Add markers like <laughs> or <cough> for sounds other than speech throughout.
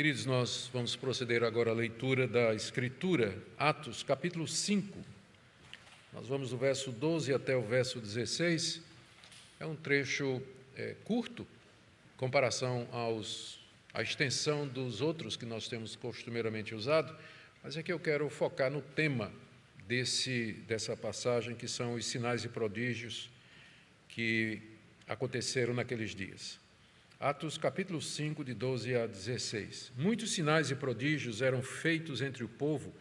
Queridos, nós vamos proceder agora à leitura da Escritura, Atos, capítulo 5. Nós vamos do verso 12 até o verso 16. É um trecho é, curto, em comparação aos, à extensão dos outros que nós temos costumeiramente usado, mas é que eu quero focar no tema desse, dessa passagem, que são os sinais e prodígios que aconteceram naqueles dias. Atos capítulo 5, de 12 a 16. Muitos sinais e prodígios eram feitos entre o povo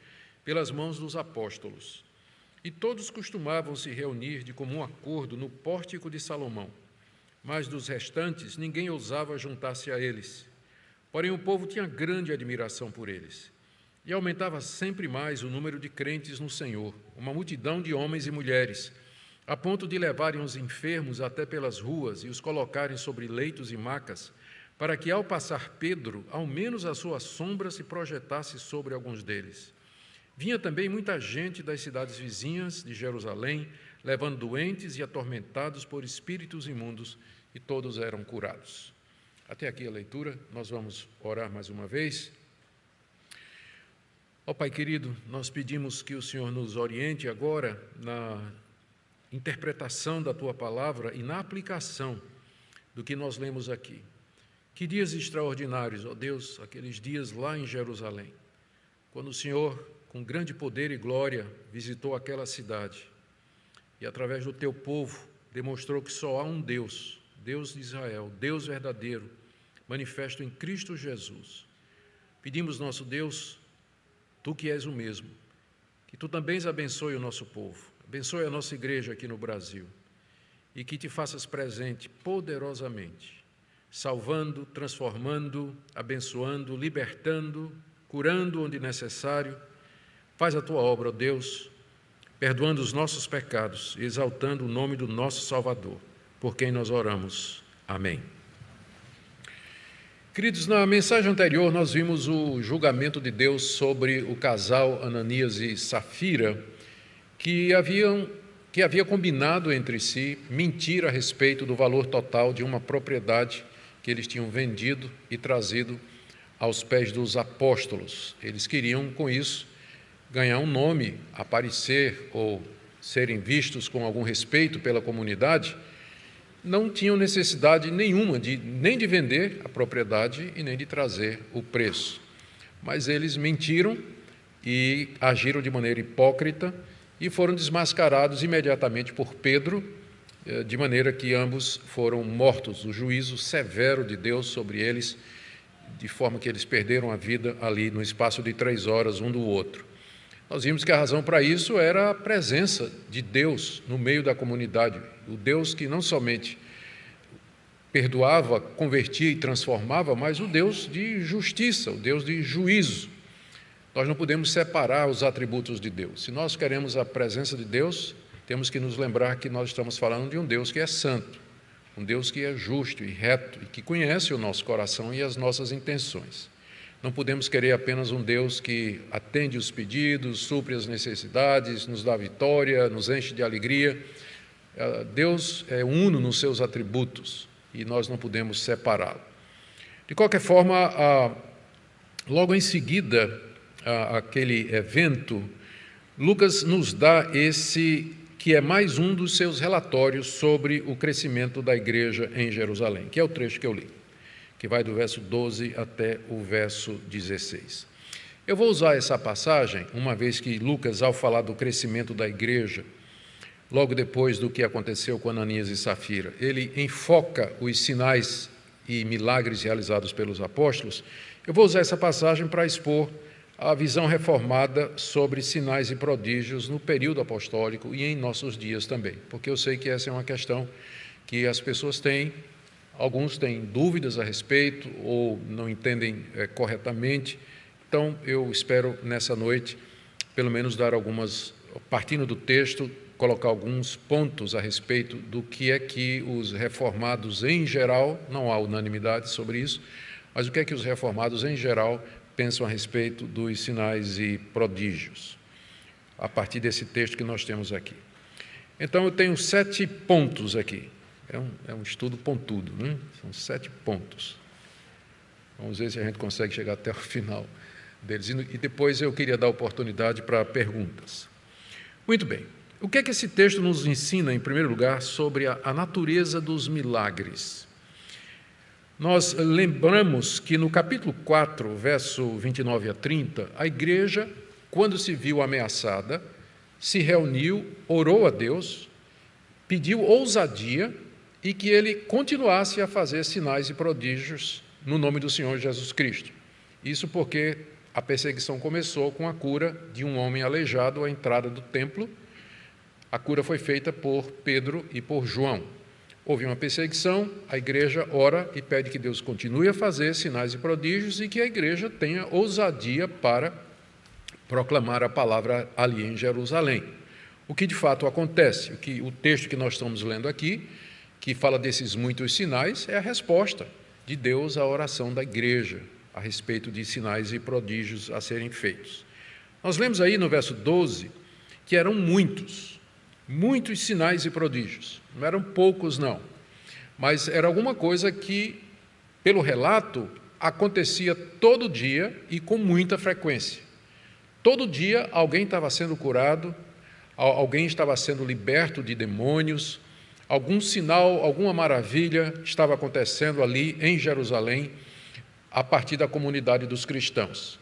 pelas mãos dos apóstolos. E todos costumavam se reunir de comum acordo no pórtico de Salomão. Mas dos restantes ninguém ousava juntar-se a eles. Porém, o povo tinha grande admiração por eles. E aumentava sempre mais o número de crentes no Senhor, uma multidão de homens e mulheres a ponto de levarem os enfermos até pelas ruas e os colocarem sobre leitos e macas, para que, ao passar Pedro, ao menos a sua sombra se projetasse sobre alguns deles. Vinha também muita gente das cidades vizinhas de Jerusalém, levando doentes e atormentados por espíritos imundos, e todos eram curados. Até aqui a leitura, nós vamos orar mais uma vez. Ó oh, Pai querido, nós pedimos que o Senhor nos oriente agora na interpretação da tua palavra e na aplicação do que nós lemos aqui. Que dias extraordinários, ó Deus, aqueles dias lá em Jerusalém, quando o Senhor, com grande poder e glória, visitou aquela cidade e, através do teu povo, demonstrou que só há um Deus, Deus de Israel, Deus verdadeiro, manifesto em Cristo Jesus. Pedimos, nosso Deus, tu que és o mesmo, que tu também abençoe o nosso povo Abençoe a nossa igreja aqui no Brasil e que te faças presente poderosamente, salvando, transformando, abençoando, libertando, curando onde necessário. Faz a tua obra, ó Deus, perdoando os nossos pecados e exaltando o nome do nosso Salvador, por quem nós oramos. Amém. Queridos, na mensagem anterior nós vimos o julgamento de Deus sobre o casal Ananias e Safira que haviam que havia combinado entre si mentir a respeito do valor total de uma propriedade que eles tinham vendido e trazido aos pés dos apóstolos. Eles queriam, com isso, ganhar um nome, aparecer ou serem vistos com algum respeito pela comunidade. Não tinham necessidade nenhuma de nem de vender a propriedade e nem de trazer o preço. Mas eles mentiram e agiram de maneira hipócrita e foram desmascarados imediatamente por Pedro, eh, de maneira que ambos foram mortos. O juízo severo de Deus sobre eles, de forma que eles perderam a vida ali no espaço de três horas, um do outro. Nós vimos que a razão para isso era a presença de Deus no meio da comunidade, o Deus que não somente perdoava, convertia e transformava, mas o Deus de justiça, o Deus de juízo. Nós não podemos separar os atributos de Deus. Se nós queremos a presença de Deus, temos que nos lembrar que nós estamos falando de um Deus que é santo, um Deus que é justo e reto e que conhece o nosso coração e as nossas intenções. Não podemos querer apenas um Deus que atende os pedidos, supre as necessidades, nos dá vitória, nos enche de alegria. Ah, Deus é uno nos seus atributos e nós não podemos separá-lo. De qualquer forma, ah, logo em seguida, aquele evento, Lucas nos dá esse que é mais um dos seus relatórios sobre o crescimento da igreja em Jerusalém, que é o trecho que eu li, que vai do verso 12 até o verso 16. Eu vou usar essa passagem, uma vez que Lucas, ao falar do crescimento da igreja, logo depois do que aconteceu com Ananias e Safira, ele enfoca os sinais e milagres realizados pelos apóstolos. Eu vou usar essa passagem para expor a visão reformada sobre sinais e prodígios no período apostólico e em nossos dias também, porque eu sei que essa é uma questão que as pessoas têm, alguns têm dúvidas a respeito ou não entendem é, corretamente. Então, eu espero nessa noite, pelo menos, dar algumas, partindo do texto, colocar alguns pontos a respeito do que é que os reformados em geral, não há unanimidade sobre isso, mas o que é que os reformados em geral pensam a respeito dos sinais e prodígios, a partir desse texto que nós temos aqui. Então, eu tenho sete pontos aqui. É um, é um estudo pontudo, né? são sete pontos. Vamos ver se a gente consegue chegar até o final deles. E depois eu queria dar oportunidade para perguntas. Muito bem. O que é que esse texto nos ensina, em primeiro lugar, sobre a, a natureza dos milagres? Nós lembramos que no capítulo 4, verso 29 a 30, a igreja, quando se viu ameaçada, se reuniu, orou a Deus, pediu ousadia e que ele continuasse a fazer sinais e prodígios no nome do Senhor Jesus Cristo. Isso porque a perseguição começou com a cura de um homem aleijado à entrada do templo. A cura foi feita por Pedro e por João. Houve uma perseguição, a igreja ora e pede que Deus continue a fazer sinais e prodígios e que a igreja tenha ousadia para proclamar a palavra ali em Jerusalém. O que de fato acontece? O, que, o texto que nós estamos lendo aqui, que fala desses muitos sinais, é a resposta de Deus à oração da igreja a respeito de sinais e prodígios a serem feitos. Nós lemos aí no verso 12 que eram muitos, muitos sinais e prodígios. Não eram poucos, não. Mas era alguma coisa que, pelo relato, acontecia todo dia e com muita frequência. Todo dia alguém estava sendo curado, alguém estava sendo liberto de demônios, algum sinal, alguma maravilha estava acontecendo ali em Jerusalém, a partir da comunidade dos cristãos.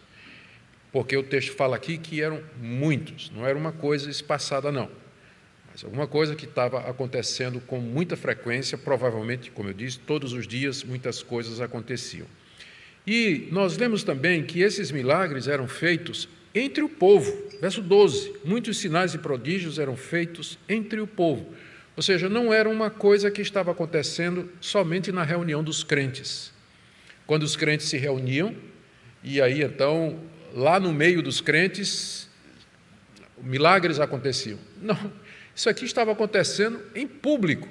Porque o texto fala aqui que eram muitos, não era uma coisa espaçada, não. Mas alguma coisa que estava acontecendo com muita frequência, provavelmente, como eu disse, todos os dias muitas coisas aconteciam. E nós lemos também que esses milagres eram feitos entre o povo. Verso 12: muitos sinais e prodígios eram feitos entre o povo. Ou seja, não era uma coisa que estava acontecendo somente na reunião dos crentes. Quando os crentes se reuniam, e aí então, lá no meio dos crentes, milagres aconteciam. Não, isso aqui estava acontecendo em público,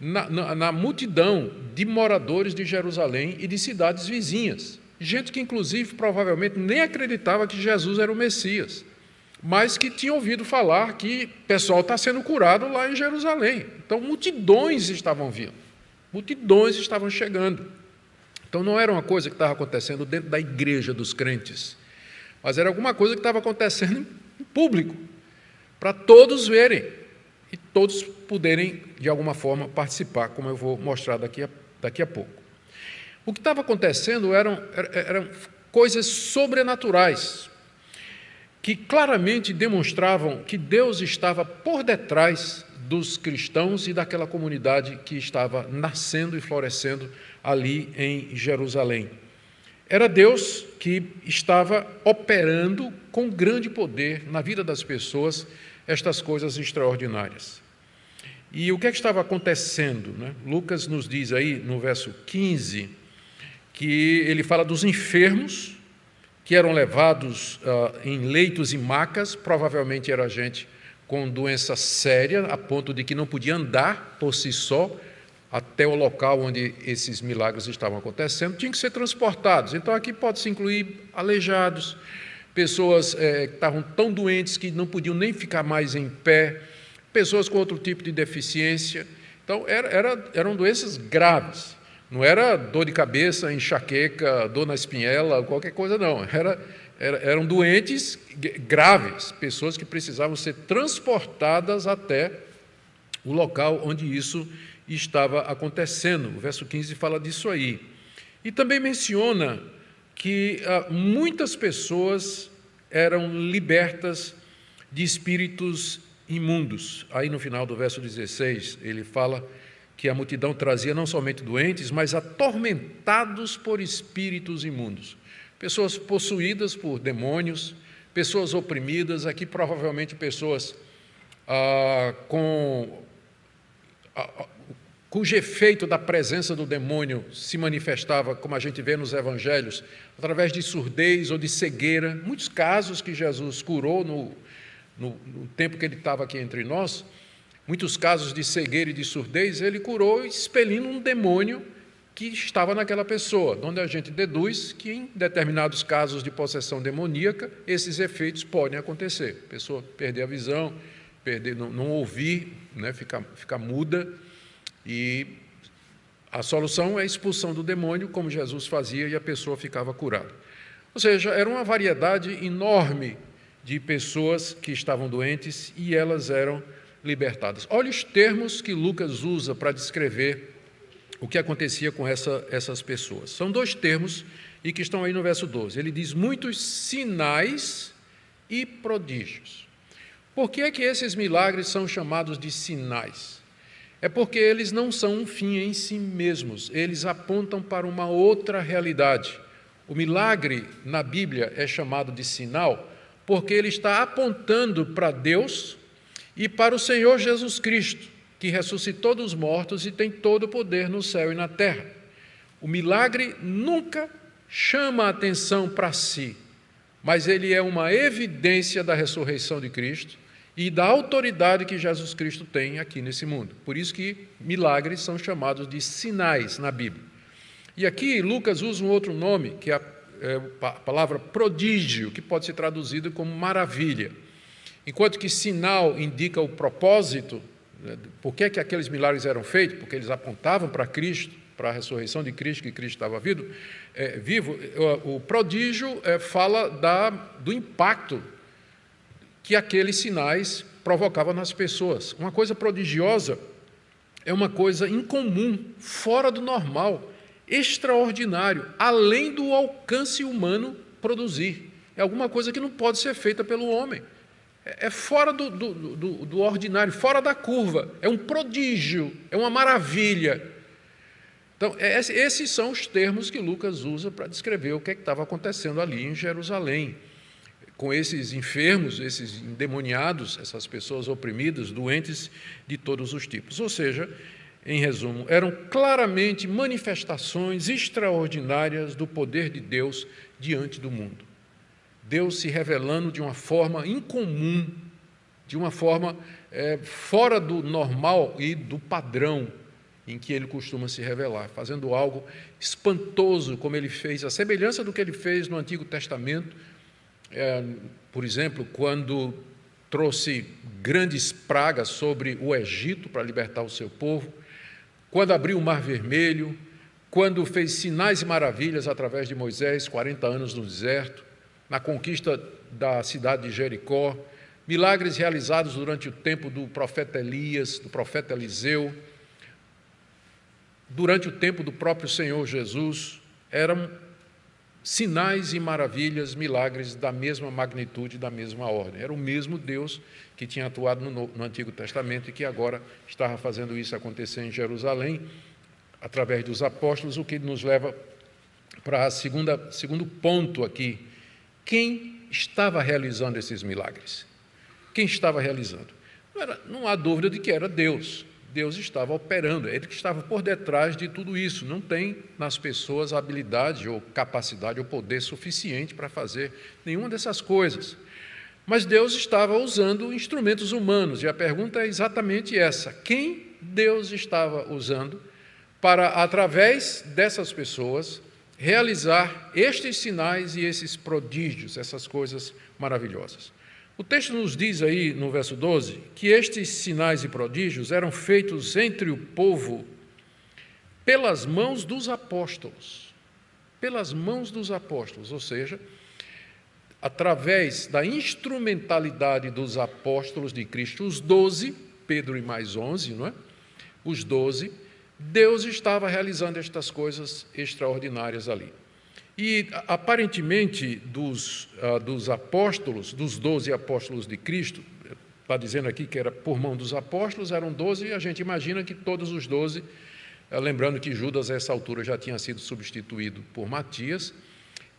na, na, na multidão de moradores de Jerusalém e de cidades vizinhas. Gente que, inclusive, provavelmente nem acreditava que Jesus era o Messias mas que tinham ouvido falar que o pessoal está sendo curado lá em Jerusalém. Então, multidões estavam vindo, multidões estavam chegando. Então, não era uma coisa que estava acontecendo dentro da igreja dos crentes, mas era alguma coisa que estava acontecendo em público, para todos verem todos poderem, de alguma forma, participar, como eu vou mostrar daqui a, daqui a pouco. O que estava acontecendo eram, eram coisas sobrenaturais, que claramente demonstravam que Deus estava por detrás dos cristãos e daquela comunidade que estava nascendo e florescendo ali em Jerusalém. Era Deus que estava operando com grande poder na vida das pessoas estas coisas extraordinárias. E o que, é que estava acontecendo? Né? Lucas nos diz aí no verso 15 que ele fala dos enfermos que eram levados uh, em leitos e macas, provavelmente era gente com doença séria, a ponto de que não podia andar por si só até o local onde esses milagres estavam acontecendo, tinham que ser transportados. Então aqui pode-se incluir aleijados, pessoas é, que estavam tão doentes que não podiam nem ficar mais em pé, pessoas com outro tipo de deficiência. Então era, era, eram doenças graves. Não era dor de cabeça, enxaqueca, dor na espinhela, qualquer coisa, não. Era, era, eram doentes graves, pessoas que precisavam ser transportadas até o local onde isso estava acontecendo. O verso 15 fala disso aí. E também menciona que ah, muitas pessoas eram libertas de espíritos imundos. Aí no final do verso 16, ele fala que a multidão trazia não somente doentes, mas atormentados por espíritos imundos. Pessoas possuídas por demônios, pessoas oprimidas, aqui provavelmente pessoas ah, com ah, cujo efeito da presença do demônio se manifestava, como a gente vê nos evangelhos, através de surdez ou de cegueira. Muitos casos que Jesus curou no, no, no tempo que ele estava aqui entre nós, muitos casos de cegueira e de surdez, ele curou expelindo um demônio que estava naquela pessoa, onde a gente deduz que em determinados casos de possessão demoníaca, esses efeitos podem acontecer. A pessoa perder a visão, perder, não, não ouvir, né, ficar, ficar muda, e A solução é a expulsão do demônio, como Jesus fazia, e a pessoa ficava curada. Ou seja, era uma variedade enorme de pessoas que estavam doentes e elas eram libertadas. Olha os termos que Lucas usa para descrever o que acontecia com essa, essas pessoas. São dois termos e que estão aí no verso 12. Ele diz muitos sinais e prodígios. Por que é que esses milagres são chamados de sinais? É porque eles não são um fim em si mesmos, eles apontam para uma outra realidade. O milagre na Bíblia é chamado de sinal porque ele está apontando para Deus e para o Senhor Jesus Cristo, que ressuscitou dos mortos e tem todo o poder no céu e na terra. O milagre nunca chama a atenção para si, mas ele é uma evidência da ressurreição de Cristo e da autoridade que Jesus Cristo tem aqui nesse mundo. Por isso que milagres são chamados de sinais na Bíblia. E aqui Lucas usa um outro nome, que é a, é palavra prodígio, que pode ser traduzido como maravilha. Enquanto que sinal indica o propósito, né, por que, que aqueles milagres eram feitos? Porque eles apontavam para Cristo, para a ressurreição de Cristo, que Cristo estava vivo. É, vivo o, prodígio é, fala da, do impacto que aqueles sinais provocavam nas pessoas. Uma coisa prodigiosa é uma coisa incomum, fora do normal, extraordinário, além do alcance humano produzir. É alguma coisa que não pode ser feita pelo homem. É, é fora do, do, do, do ordinário, fora da curva. É um prodígio, é uma maravilha. Então, é, esses são os termos que Lucas usa para descrever o que, é que estava acontecendo ali em Jerusalém, com esses enfermos, esses endemoniados, essas pessoas oprimidas, doentes de todos os tipos. Ou seja, em resumo, eram claramente manifestações extraordinárias do poder de Deus diante do mundo. Deus se revelando de uma forma incomum, de uma forma é, fora do normal e do padrão em que ele costuma se revelar, fazendo algo espantoso, como ele fez, a semelhança do que ele fez no Antigo Testamento, é, por exemplo, quando trouxe grandes pragas sobre o Egito para libertar o seu povo, quando abriu o Mar Vermelho, quando fez sinais e maravilhas através de Moisés, 40 anos no deserto, na conquista da cidade de Jericó, milagres realizados durante o tempo do profeta Elias, do profeta Eliseu, durante o tempo do próprio Senhor Jesus, eram sinais e maravilhas, milagres da mesma magnitude, da mesma ordem. Era o mesmo Deus que tinha atuado no, no Antigo Testamento e que agora estava fazendo isso acontecer em Jerusalém, através dos apóstolos, o que nos leva para o segundo ponto aqui quem estava realizando esses milagres. Quem estava realizando? Não, era, não há dúvida de que era Deus. Deus estava operando, ele que estava por detrás de tudo isso. Não tem nas pessoas habilidade ou capacidade ou poder suficiente para fazer nenhuma dessas coisas. Mas Deus estava usando instrumentos humanos, e a pergunta é exatamente essa: quem Deus estava usando para, através dessas pessoas, realizar estes sinais e esses prodígios, essas coisas maravilhosas. O texto nos diz aí no verso 12 que estes sinais e prodígios eram feitos entre o povo pelas mãos dos apóstolos. Pelas mãos dos apóstolos, ou seja, através da instrumentalidade dos apóstolos de Cristo, os doze, Pedro e mais onze, não é? Os doze, Deus estava realizando estas coisas extraordinárias ali. E, aparentemente, dos, uh, dos apóstolos, dos doze apóstolos de Cristo, está dizendo aqui que era por mão dos apóstolos, eram doze, e a gente imagina que todos os doze, uh, lembrando que Judas, a essa altura, já tinha sido substituído por Matias,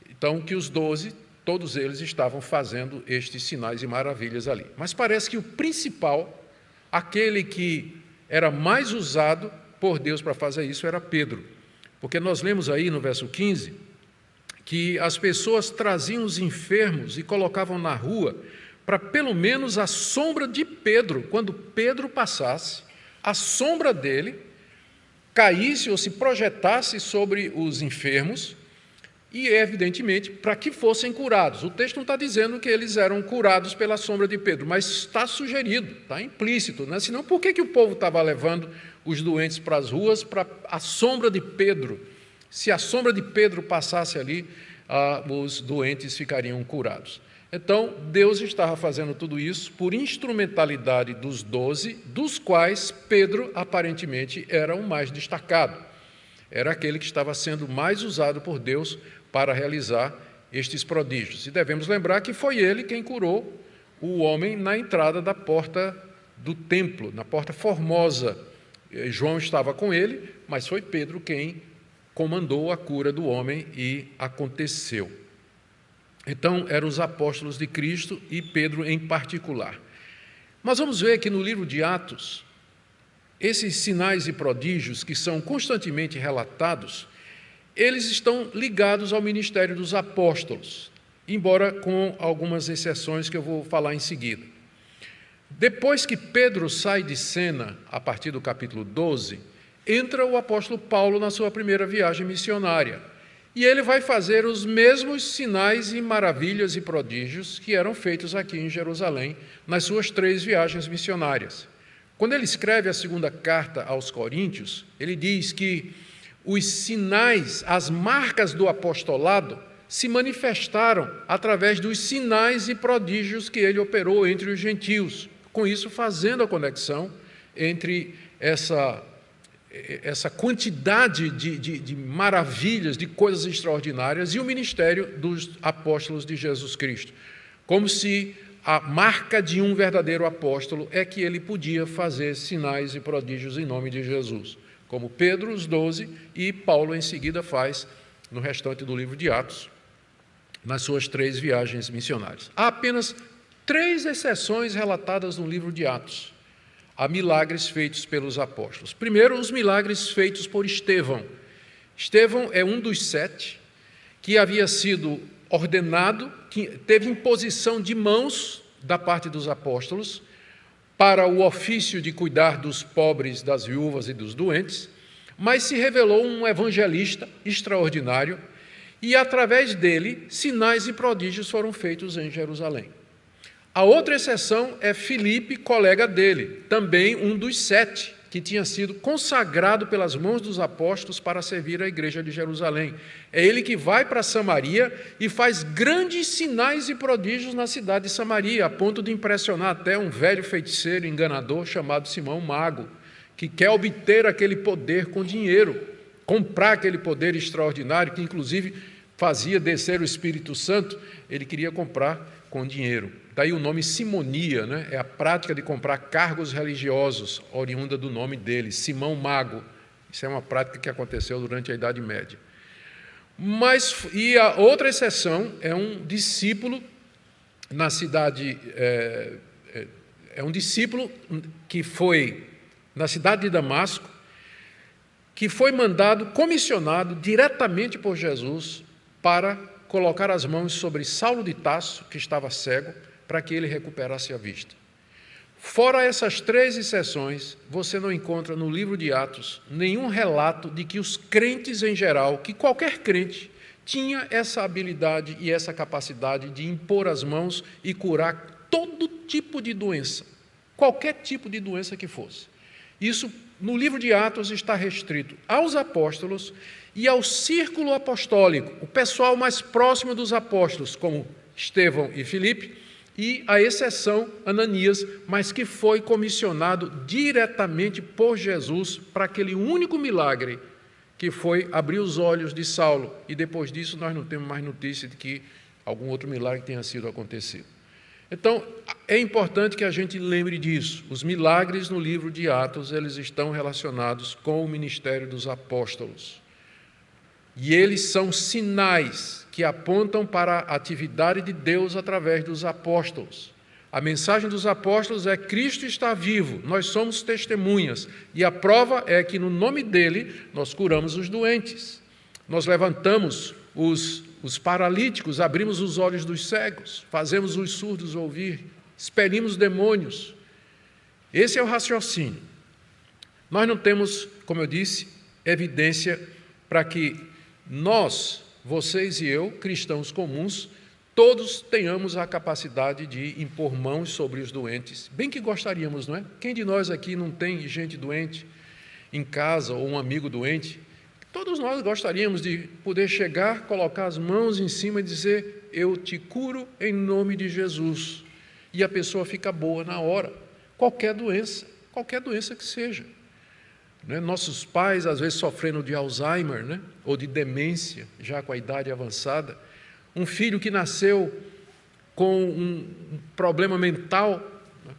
então que os doze, todos eles estavam fazendo estes sinais e maravilhas ali. Mas parece que o principal, aquele que era mais usado, por Deus para fazer isso era Pedro. Porque nós lemos aí no verso 15 que as pessoas traziam os enfermos e colocavam na rua para pelo menos a sombra de Pedro, quando Pedro passasse, a sombra dele caísse ou se projetasse sobre os enfermos e, evidentemente, para que fossem curados. O texto não está dizendo que eles eram curados pela sombra de Pedro, mas está sugerido, está implícito. Né? Senão, por que, que o povo estava levando os doentes para as ruas, para a sombra de Pedro. Se a sombra de Pedro passasse ali, ah, os doentes ficariam curados. Então, Deus estava fazendo tudo isso por instrumentalidade dos doze, dos quais Pedro aparentemente era o mais destacado. Era aquele que estava sendo mais usado por Deus para realizar estes prodígios. E devemos lembrar que foi ele quem curou o homem na entrada da porta do templo, na porta formosa. João estava com ele, mas foi Pedro quem comandou a cura do homem e aconteceu. Então, eram os apóstolos de Cristo e Pedro em particular. Mas vamos ver que no livro de Atos, esses sinais e prodígios que são constantemente relatados, eles estão ligados ao ministério dos apóstolos, embora com algumas exceções que eu vou falar em seguida. Depois que Pedro sai de cena, a partir do capítulo 12, entra o apóstolo Paulo na sua primeira viagem missionária. E ele vai fazer os mesmos sinais e maravilhas e prodígios que eram feitos aqui em Jerusalém nas suas três viagens missionárias. Quando ele escreve a segunda carta aos Coríntios, ele diz que os sinais, as marcas do apostolado se manifestaram através dos sinais e prodígios que ele operou entre os gentios, com isso fazendo a conexão entre essa essa quantidade de, de, de, maravilhas, de coisas extraordinárias e o ministério dos apóstolos de Jesus Cristo. Como se a marca de um verdadeiro apóstolo é que ele podia fazer sinais e prodígios em nome de Jesus, como Pedro, os doze, e Paulo em seguida faz no restante do livro de Atos, nas suas três viagens missionárias. Há apenas três exceções relatadas no livro de Atos a milagres feitos pelos apóstolos. Primeiro, os milagres feitos por Estevão. Estevão é um dos sete que havia sido ordenado, que teve imposição de mãos da parte dos apóstolos para o ofício de cuidar dos pobres, das viúvas e dos doentes, mas se revelou um evangelista extraordinário e, através dele, sinais e prodígios foram feitos em Jerusalém. A outra exceção é Filipe, colega dele, também um dos sete que tinha sido consagrado pelas mãos dos apóstolos para servir a igreja de Jerusalém. É ele que vai para Samaria e faz grandes sinais e prodígios na cidade de Samaria, a ponto de impressionar até um velho feiticeiro enganador chamado Simão Mago, que quer obter aquele poder com dinheiro, comprar aquele poder extraordinário que, inclusive, fazia descer o Espírito Santo, ele queria comprar com dinheiro. Daí o nome simonia, né? é a prática de comprar cargos religiosos, oriunda do nome dele, Simão Mago. Isso é uma prática que aconteceu durante a Idade Média. Mas, e a outra exceção é um discípulo na cidade, é, é, é um discípulo que foi na cidade de Damasco, que foi mandado, comissionado diretamente por Jesus para colocar as mãos sobre Saulo de Tasso, que estava cego, para que ele recuperasse a vista. Fora essas três exceções, você não encontra no livro de Atos nenhum relato de que os crentes em geral, que qualquer crente, tinha essa habilidade e essa capacidade de impor as mãos e curar todo tipo de doença, qualquer tipo de doença que fosse. Isso no livro de Atos está restrito aos apóstolos e ao círculo apostólico, o pessoal mais próximo dos apóstolos, como Estevão e Filipe, e a exceção Ananias, mas que foi comissionado diretamente por Jesus para aquele único milagre que foi abrir os olhos de Saulo, e depois disso nós não temos mais notícia de que algum outro milagre tenha sido acontecido. Então, é importante que a gente lembre disso. Os milagres no livro de Atos, eles estão relacionados com o ministério dos apóstolos. E eles são sinais que apontam para a atividade de Deus através dos apóstolos. A mensagem dos apóstolos é: Cristo está vivo, nós somos testemunhas, e a prova é que no nome dele nós curamos os doentes, nós levantamos os, os paralíticos, abrimos os olhos dos cegos, fazemos os surdos ouvir, expelimos demônios. Esse é o raciocínio. Nós não temos, como eu disse, evidência para que nós, vocês e eu, cristãos comuns, todos tenhamos a capacidade de impor mãos sobre os doentes. Bem que gostaríamos, não é? Quem de nós aqui não tem gente doente? em casa ou um amigo doente, todos nós gostaríamos de poder chegar, colocar as mãos em cima e dizer: Eu te curo em nome de Jesus. E a pessoa fica boa na hora. Qualquer doença, qualquer doença que seja. Né? Nossos pais, às vezes, sofrendo de Alzheimer né? ou de demência, já com a idade avançada. Um filho que nasceu com um problema mental, né?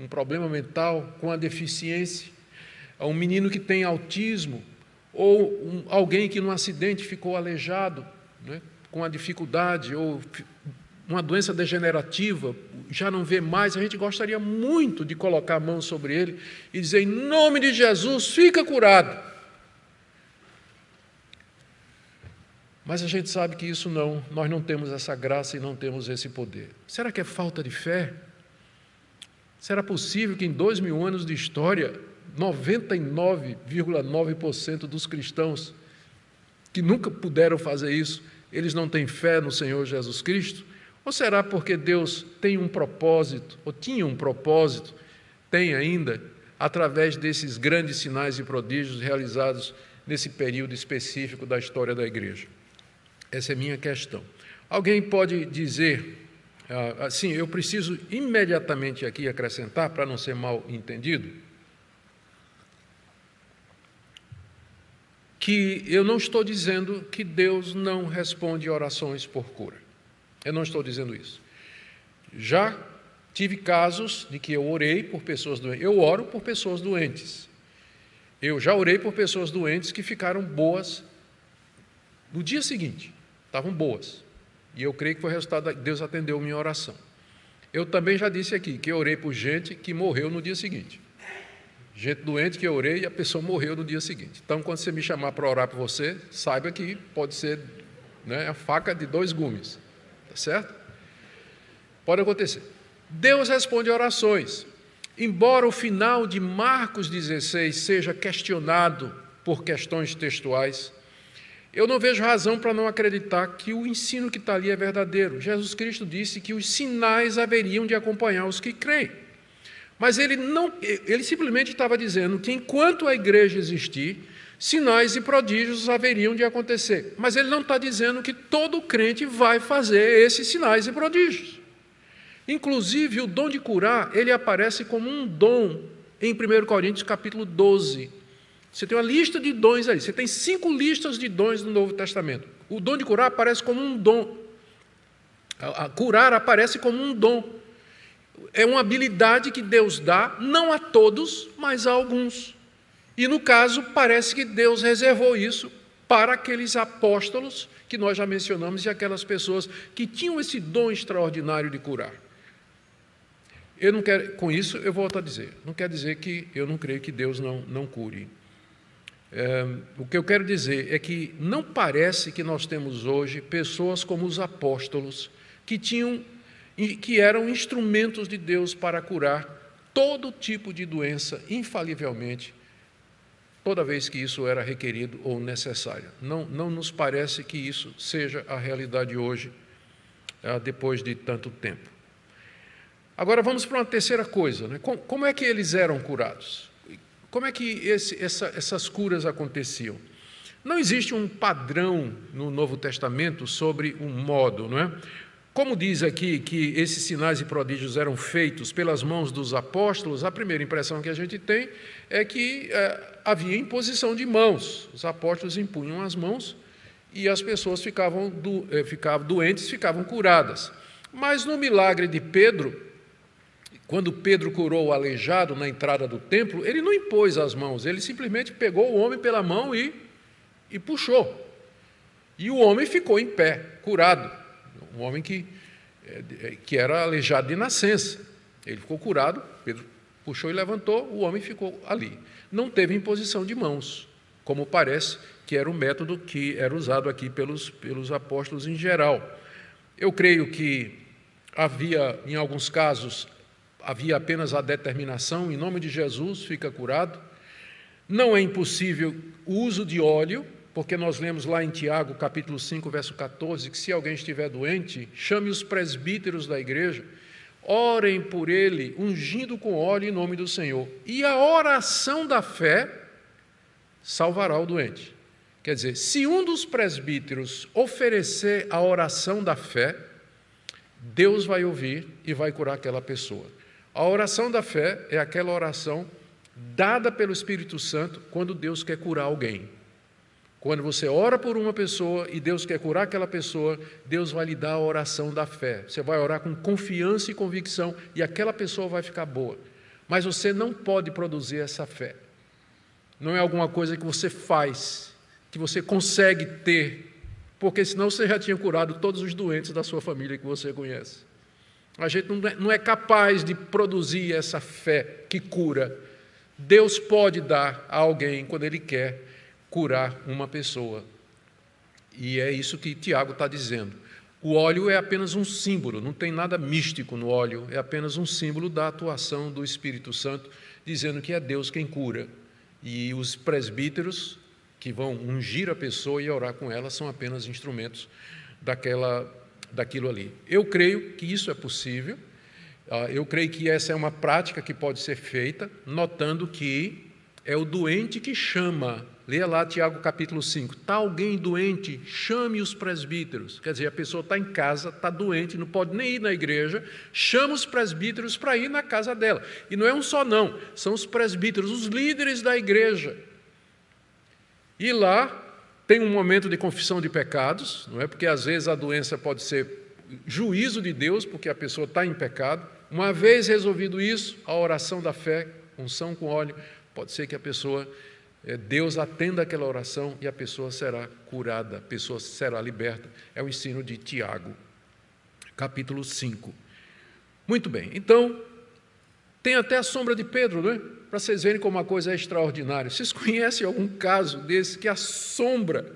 um problema mental com a deficiência. Um menino que tem autismo, ou um, alguém que num acidente ficou aleijado, né? com a dificuldade, ou uma doença degenerativa, já não vê mais, a gente gostaria muito de colocar a mão sobre ele e dizer: em nome de Jesus, fica curado. Mas a gente sabe que isso não, nós não temos essa graça e não temos esse poder. Será que é falta de fé? Será possível que em dois mil anos de história, 99,9% dos cristãos que nunca puderam fazer isso, eles não têm fé no Senhor Jesus Cristo? Ou será porque Deus tem um propósito, ou tinha um propósito, tem ainda, através desses grandes sinais e prodígios realizados nesse período específico da história da igreja? Essa é minha questão. Alguém pode dizer, ah, assim, eu preciso imediatamente aqui acrescentar, para não ser mal entendido, que eu não estou dizendo que Deus não responde orações por cura. Eu não estou dizendo isso. Já tive casos de que eu orei por pessoas doentes. Eu oro por pessoas doentes. Eu já orei por pessoas doentes que ficaram boas no dia seguinte. Estavam boas. E eu creio que foi resultado, Deus atendeu minha oração. Eu também já disse aqui que eu orei por gente que morreu no dia seguinte. Gente doente que eu orei e a pessoa morreu no dia seguinte. Então, quando você me chamar para orar por você, saiba que pode ser né, a faca de dois gumes certo? Pode acontecer. Deus responde orações. Embora o final de Marcos 16 seja questionado por questões textuais, eu não vejo razão para não acreditar que o ensino que está ali é verdadeiro. Jesus Cristo disse que os sinais haveriam de acompanhar os que creem. Mas ele não, ele simplesmente estava dizendo que enquanto a igreja existir, sinais e prodígios haveriam de acontecer. Mas ele não está dizendo que todo crente vai fazer esses sinais e prodígios. Inclusive, o dom de curar, ele aparece como um dom em 1 Coríntios capítulo 12. Você tem uma lista de dons aí, você tem cinco listas de dons no Novo Testamento. O dom de curar aparece como um dom. A curar aparece como um dom. É uma habilidade que Deus dá, não a todos, mas a alguns. E no caso, parece que Deus reservou isso para aqueles apóstolos que nós já mencionamos e aquelas pessoas que tinham esse dom extraordinário de curar. Eu não quero, com isso, eu volto a dizer, não quer dizer que eu não creio que Deus não, não cure. É, o que eu quero dizer é que não parece que nós temos hoje pessoas como os apóstolos que tinham que eram instrumentos de Deus para curar todo tipo de doença infalivelmente toda vez que isso era requerido ou necessário. Não, não nos parece que isso seja a realidade hoje, ah, depois de tanto tempo. Agora vamos para uma terceira coisa: né? como é que eles eram curados? Como é que esse, essa, essas curas aconteciam? Não existe um padrão no Novo Testamento sobre um modo, não é? Como diz aqui que esses sinais e prodígios eram feitos pelas mãos dos apóstolos, a primeira impressão que a gente tem é que é, havia imposição de mãos. Os apóstolos impunham as mãos e as pessoas ficavam, do, é, ficavam doentes, ficavam curadas. Mas no milagre de Pedro, quando Pedro curou o aleijado na entrada do templo, ele não impôs as mãos, ele simplesmente pegou o homem pela mão e, e puxou. E o homem ficou em pé, curado um homem que, é, que era aleijado de nascença. Ele ficou curado, Pedro puxou e levantou, o homem ficou ali. Não teve imposição de mãos, como parece que era o método que era usado aqui pelos, pelos apóstolos em geral. Eu creio que havia, em alguns casos, havia apenas a determinação, em nome de Jesus, fica curado. Não é impossível o uso de óleo, porque nós lemos lá em Tiago, capítulo 5, verso 14, que se alguém estiver doente, chame os presbíteros da igreja, orem por ele, ungindo com óleo em nome do Senhor. E a oração da fé salvará o doente. Quer dizer, se um dos presbíteros oferecer a oração da fé, Deus vai ouvir e vai curar aquela pessoa. A oração da fé é aquela oração dada pelo Espírito Santo quando Deus quer curar alguém. Quando você ora por uma pessoa e Deus quer curar aquela pessoa, Deus vai lhe dar a oração da fé. Você vai orar com confiança e convicção e aquela pessoa vai ficar boa. Mas você não pode produzir essa fé. Não é alguma coisa que você faz, que você consegue ter, porque senão você já tinha curado todos os doentes da sua família que você conhece. A gente não é, é capaz de produzir essa fé que cura. Deus pode dar a alguém quando Ele quer curar uma pessoa. E é isso que Tiago está dizendo. O óleo é apenas um símbolo, não tem nada místico no óleo, é apenas um símbolo da atuação do Espírito Santo, dizendo que é Deus quem cura. E os presbíteros que vão ungir a pessoa e orar com ela são apenas instrumentos daquela, daquilo ali. Eu creio que isso é possível, ah, eu creio que essa é uma prática que pode ser feita, notando que é o doente que chama Leia lá Tiago capítulo 5. Está alguém doente? Chame os presbíteros. Quer dizer, a pessoa está em casa, está doente, não pode nem ir na igreja, chama os presbíteros para ir na casa dela. E não é um só, não, são os presbíteros, os líderes da igreja. E lá tem um momento de confissão de pecados, não é? Porque às vezes a doença pode ser juízo de Deus, porque a pessoa está em pecado. Uma vez resolvido isso, a oração da fé, unção com óleo, pode ser que a pessoa Deus atenda aquela oração e a pessoa será curada, a pessoa será liberta. É o ensino de Tiago, capítulo 5. Muito bem, então, tem até a sombra de Pedro, não é? Para vocês verem como uma coisa é extraordinária. Vocês <laughs> conhecem algum caso desse que a sombra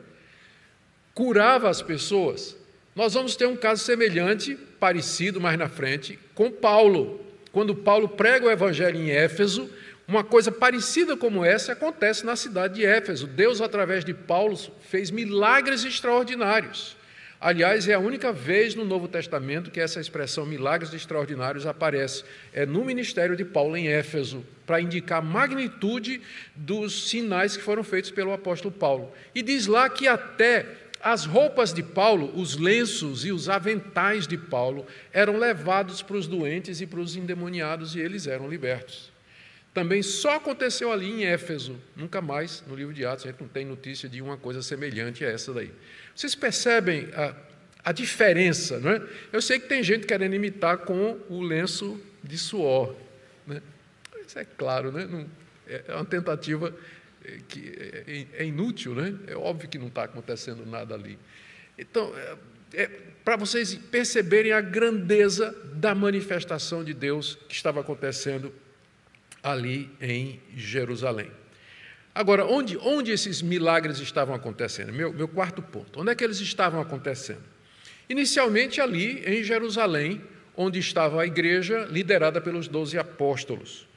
curava as pessoas? Nós vamos ter um caso semelhante, parecido mais na frente, com Paulo. Quando Paulo prega o evangelho em Éfeso, uma coisa parecida como essa acontece na cidade de Éfeso. Deus, através de Paulo, fez milagres extraordinários. Aliás, é a única vez no Novo Testamento que essa expressão milagres extraordinários aparece. É no ministério de Paulo em Éfeso, para indicar a magnitude dos sinais que foram feitos pelo apóstolo Paulo. E diz lá que até as roupas de Paulo, os lenços e os aventais de Paulo, eram levados para os doentes e para os endemoniados e eles eram libertos. Também só aconteceu ali em Éfeso, nunca mais no livro de Atos a gente não tem notícia de uma coisa semelhante a essa daí. Vocês percebem a, a diferença, não é? Eu sei que tem gente querendo imitar com o lenço de suor, né? Isso é claro, né? Não, é, é uma tentativa é, que é, é inútil, né? É óbvio que não está acontecendo nada ali. Então, é, é para vocês perceberem a grandeza da manifestação de Deus que estava acontecendo ali em Jerusalém. Agora, onde, onde esses milagres estavam acontecendo? Meu, meu quarto ponto. Onde é que eles estavam acontecendo? Inicialmente ali em Jerusalém, onde estava a igreja liderada pelos doze apóstolos.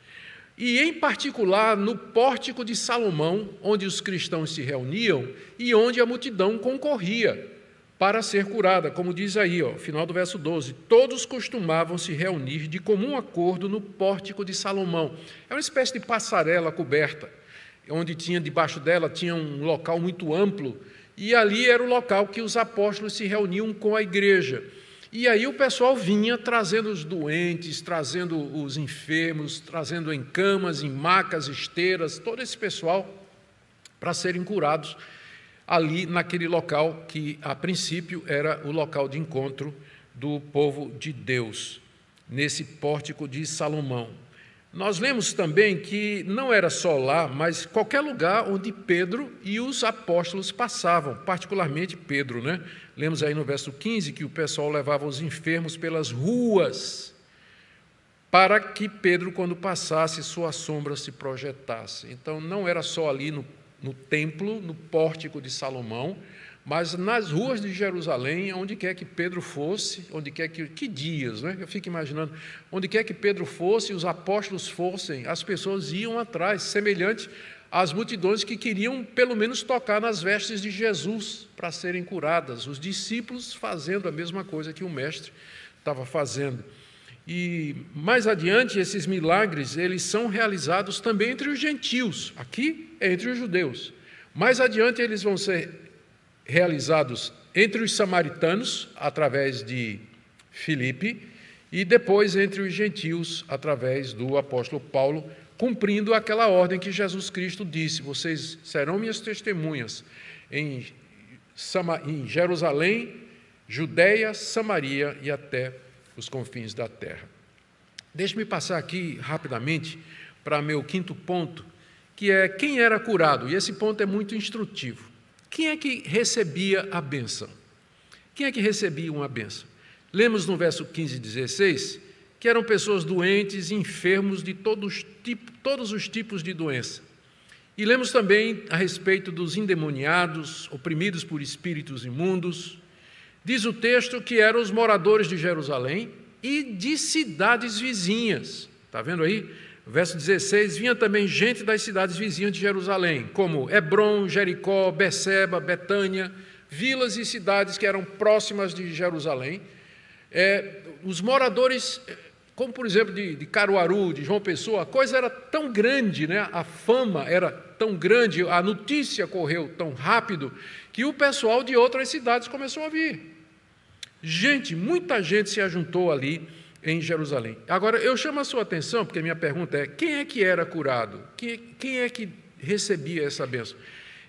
E, em particular, no pórtico de Salomão, onde os cristãos se reuniam e onde a multidão concorria para ser curada, como diz aí, ó, final do verso 12: todos costumavam se reunir de comum acordo no pórtico de Salomão. É uma espécie de passarela coberta, onde tinha debaixo dela tinha um local muito amplo, e ali era o local que os apóstolos se reuniam com a igreja. E aí o pessoal vinha trazendo os doentes, trazendo os enfermos, trazendo em camas, em macas, esteiras, todo esse pessoal para serem curados ali naquele local que, a princípio, era o local de encontro do povo de Deus, nesse pórtico de Salomão. Nós lemos também que não era só lá, mas qualquer lugar onde Pedro e os apóstolos passavam, particularmente Pedro, né? Lemos aí no verso 15 que o pessoal levava os enfermos pelas ruas, para que Pedro, quando passasse, sua sombra se projetasse. Então, não era só ali no no templo, no pórtico de Salomão, mas nas ruas de Jerusalém, onde quer que Pedro fosse, onde quer que. Que dias, né? Eu fico imaginando. Onde quer que Pedro fosse, os apóstolos fossem, as pessoas iam atrás, semelhante às multidões que queriam, pelo menos, tocar nas vestes de Jesus para serem curadas. Os discípulos fazendo a mesma coisa que o Mestre estava fazendo. E mais adiante, esses milagres, eles são realizados também entre os gentios. Aqui é entre os judeus. Mais adiante, eles vão ser realizados entre os samaritanos, através de Filipe, e depois entre os gentios, através do apóstolo Paulo, cumprindo aquela ordem que Jesus Cristo disse: Vocês serão minhas testemunhas em, Jerusalém, Judéia, Samaria e até os confins da terra. Deixe-me passar aqui rapidamente para meu quinto ponto, que é quem era curado, e esse ponto é muito instrutivo. Quem é que recebia a benção? Quem é que recebia uma benção? Lemos no verso 15 e 16 que eram pessoas doentes, enfermos de todos, tipo, todos os tipos de doença. E lemos também a respeito dos endemoniados, oprimidos por espíritos imundos. Diz o texto que eram os moradores de Jerusalém e de cidades vizinhas. Está vendo aí? Verso 16: Vinha também gente das cidades vizinhas de Jerusalém, como Hebron, Jericó, Beceba, Betânia, vilas e cidades que eram próximas de Jerusalém. É, os moradores, como por exemplo de, de Caruaru, de João Pessoa, a coisa era tão grande, né? a fama era tão grande, a notícia correu tão rápido, que o pessoal de outras cidades começou a vir. Gente, muita gente se ajuntou ali em Jerusalém. Agora, eu chamo a sua atenção, porque minha pergunta é: quem é que era curado? Quem, quem é que recebia essa bênção?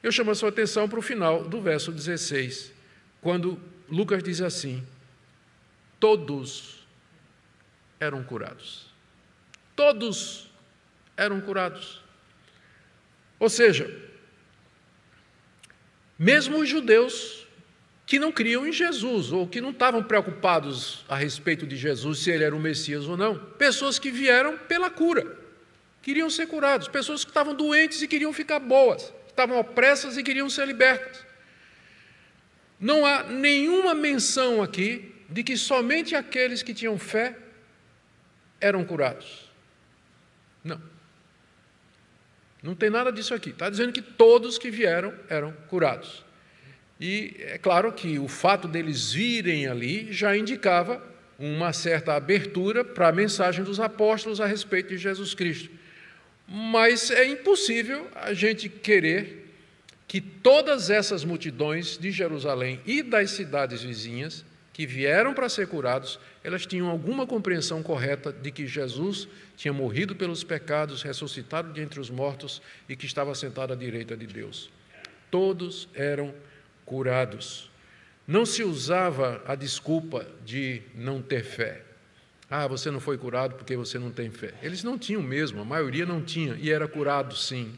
Eu chamo a sua atenção para o final do verso 16, quando Lucas diz assim: todos eram curados. Todos eram curados. Ou seja, mesmo os judeus que não criam em Jesus, ou que não estavam preocupados a respeito de Jesus, se ele era o Messias ou não. Pessoas que vieram pela cura, queriam ser curados, pessoas que estavam doentes e queriam ficar boas, estavam opressas e queriam ser libertas. Não há nenhuma menção aqui de que somente aqueles que tinham fé eram curados. Não. Não tem nada disso aqui. Está dizendo que todos que vieram eram curados. E é claro que o fato deles virem ali já indicava uma certa abertura para a mensagem dos apóstolos a respeito de Jesus Cristo. Mas é impossível a gente querer que todas essas multidões de Jerusalém e das cidades vizinhas que vieram para ser curados, elas tinham alguma compreensão correta de que Jesus tinha morrido pelos pecados, ressuscitado de entre os mortos e que estava sentado à direita de Deus. Todos eram curados. Não se usava a desculpa de não ter fé. Ah, você não foi curado porque você não tem fé. Eles não tinham mesmo, a maioria não tinha, e era curado sim.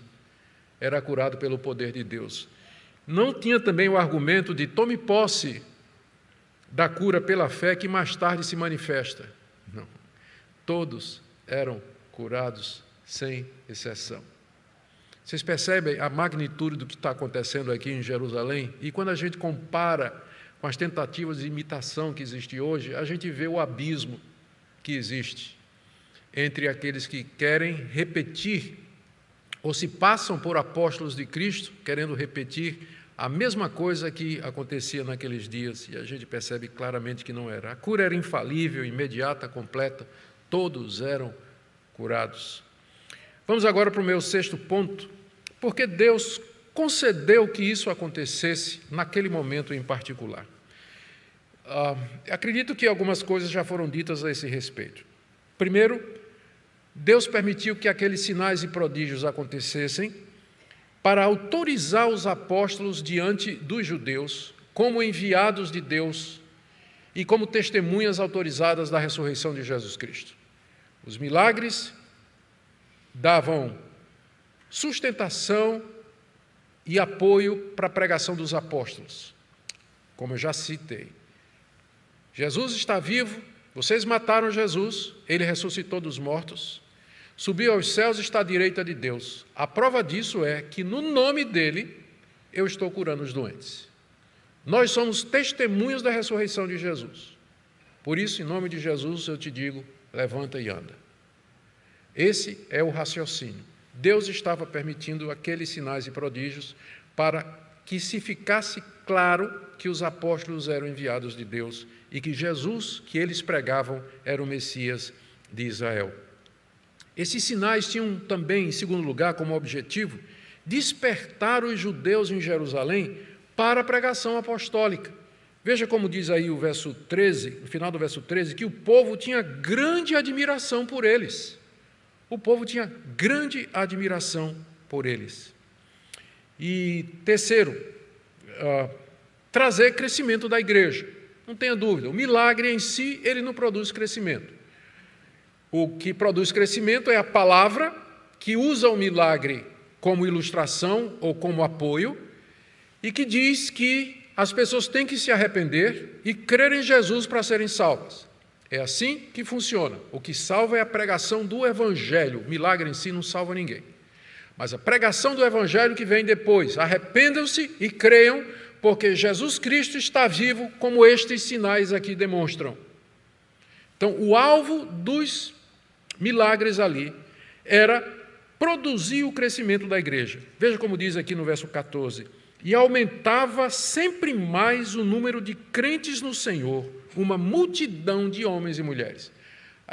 Era curado pelo poder de Deus. Não tinha também o argumento de tome posse da cura pela fé que mais tarde se manifesta. Não. Todos eram curados sem exceção. Vocês percebem a magnitude do que está acontecendo aqui em Jerusalém? E quando a gente compara com as tentativas de imitação que existe hoje, a gente vê o abismo que existe entre aqueles que querem repetir ou se passam por apóstolos de Cristo, querendo repetir a mesma coisa que acontecia naqueles dias, e a gente percebe claramente que não era. A cura era infalível, imediata, completa, todos eram curados. Vamos agora para o meu sexto ponto, porque Deus concedeu que isso acontecesse naquele momento em particular. Uh, acredito que algumas coisas já foram ditas a esse respeito. Primeiro, Deus permitiu que aqueles sinais e prodígios acontecessem para autorizar os apóstolos diante dos judeus como enviados de Deus e como testemunhas autorizadas da ressurreição de Jesus Cristo. Os milagres davam sustentação e apoio para a pregação dos apóstolos, como eu já citei. Jesus está vivo, vocês mataram Jesus, ele ressuscitou dos mortos, subiu aos céus e está à direita de Deus. A prova disso é que no nome dele eu estou curando os doentes. Nós somos testemunhas da ressurreição de Jesus. Por isso, em nome de Jesus, eu te digo: levanta e anda. Esse é o raciocínio. Deus estava permitindo aqueles sinais e prodígios para que se ficasse claro que os apóstolos eram enviados de Deus e que Jesus, que eles pregavam, era o Messias de Israel. Esses sinais tinham também, em segundo lugar, como objetivo, despertar os judeus em Jerusalém para a pregação apostólica. Veja como diz aí o verso 13, no final do verso 13, que o povo tinha grande admiração por eles. O povo tinha grande admiração por eles. E terceiro, uh, trazer crescimento da igreja. Não tenha dúvida, o milagre em si, ele não produz crescimento. O que produz crescimento é a palavra que usa o milagre como ilustração ou como apoio e que diz que as pessoas têm que se arrepender e crer em Jesus para serem salvas. É assim que funciona. O que salva é a pregação do Evangelho. O milagre em si não salva ninguém. Mas a pregação do Evangelho que vem depois. Arrependam-se e creiam, porque Jesus Cristo está vivo, como estes sinais aqui demonstram. Então, o alvo dos milagres ali era produzir o crescimento da igreja. Veja como diz aqui no verso 14: e aumentava sempre mais o número de crentes no Senhor, uma multidão de homens e mulheres.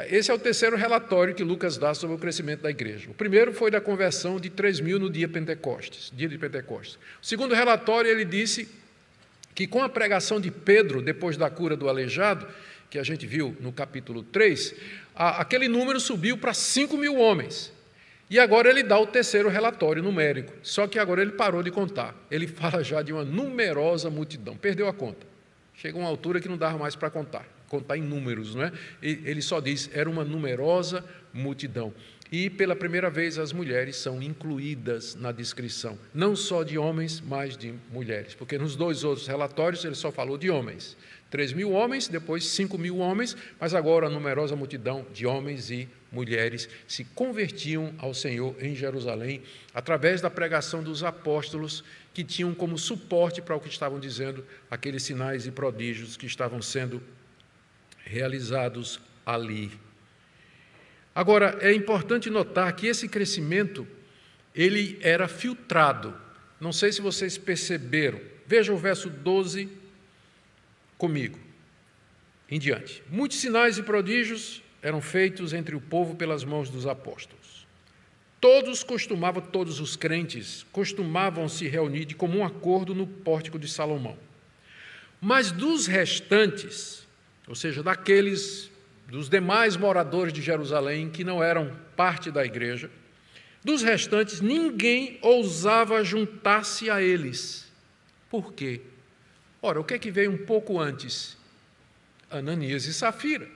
Esse é o terceiro relatório que Lucas dá sobre o crescimento da igreja. O primeiro foi da conversão de 3 mil no dia Pentecostes, dia de Pentecostes. O segundo relatório, ele disse que com a pregação de Pedro, depois da cura do aleijado, que a gente viu no capítulo 3, aquele número subiu para 5 mil homens. E agora ele dá o terceiro relatório numérico, só que agora ele parou de contar. Ele <laughs> fala já de uma numerosa multidão, perdeu a conta. Chega uma altura que não dava mais para contar, contar em números, não é? Ele só diz, era uma numerosa multidão. E pela primeira vez as mulheres são incluídas na descrição, não só de homens, mas de mulheres, porque nos dois outros relatórios ele só falou de homens. 3 mil homens, depois 5 mil homens, mas agora a numerosa multidão de homens e mulheres se convertiam ao Senhor em Jerusalém através da pregação dos apóstolos que tinham como suporte para o que estavam dizendo aqueles sinais e prodígios que estavam sendo realizados ali. Agora, é importante notar que esse crescimento ele era filtrado. Não sei se vocês perceberam. Veja o verso 12 comigo. Em diante. Muitos sinais e prodígios eram feitos entre o povo pelas mãos dos apóstolos. Todos costumavam, todos os crentes, costumavam se reunir de comum acordo no pórtico de Salomão. Mas dos restantes, ou seja, daqueles, dos demais moradores de Jerusalém que não eram parte da igreja, dos restantes, ninguém ousava juntar-se a eles. Por quê? Ora, o que é que veio um pouco antes? Ananias e Safira.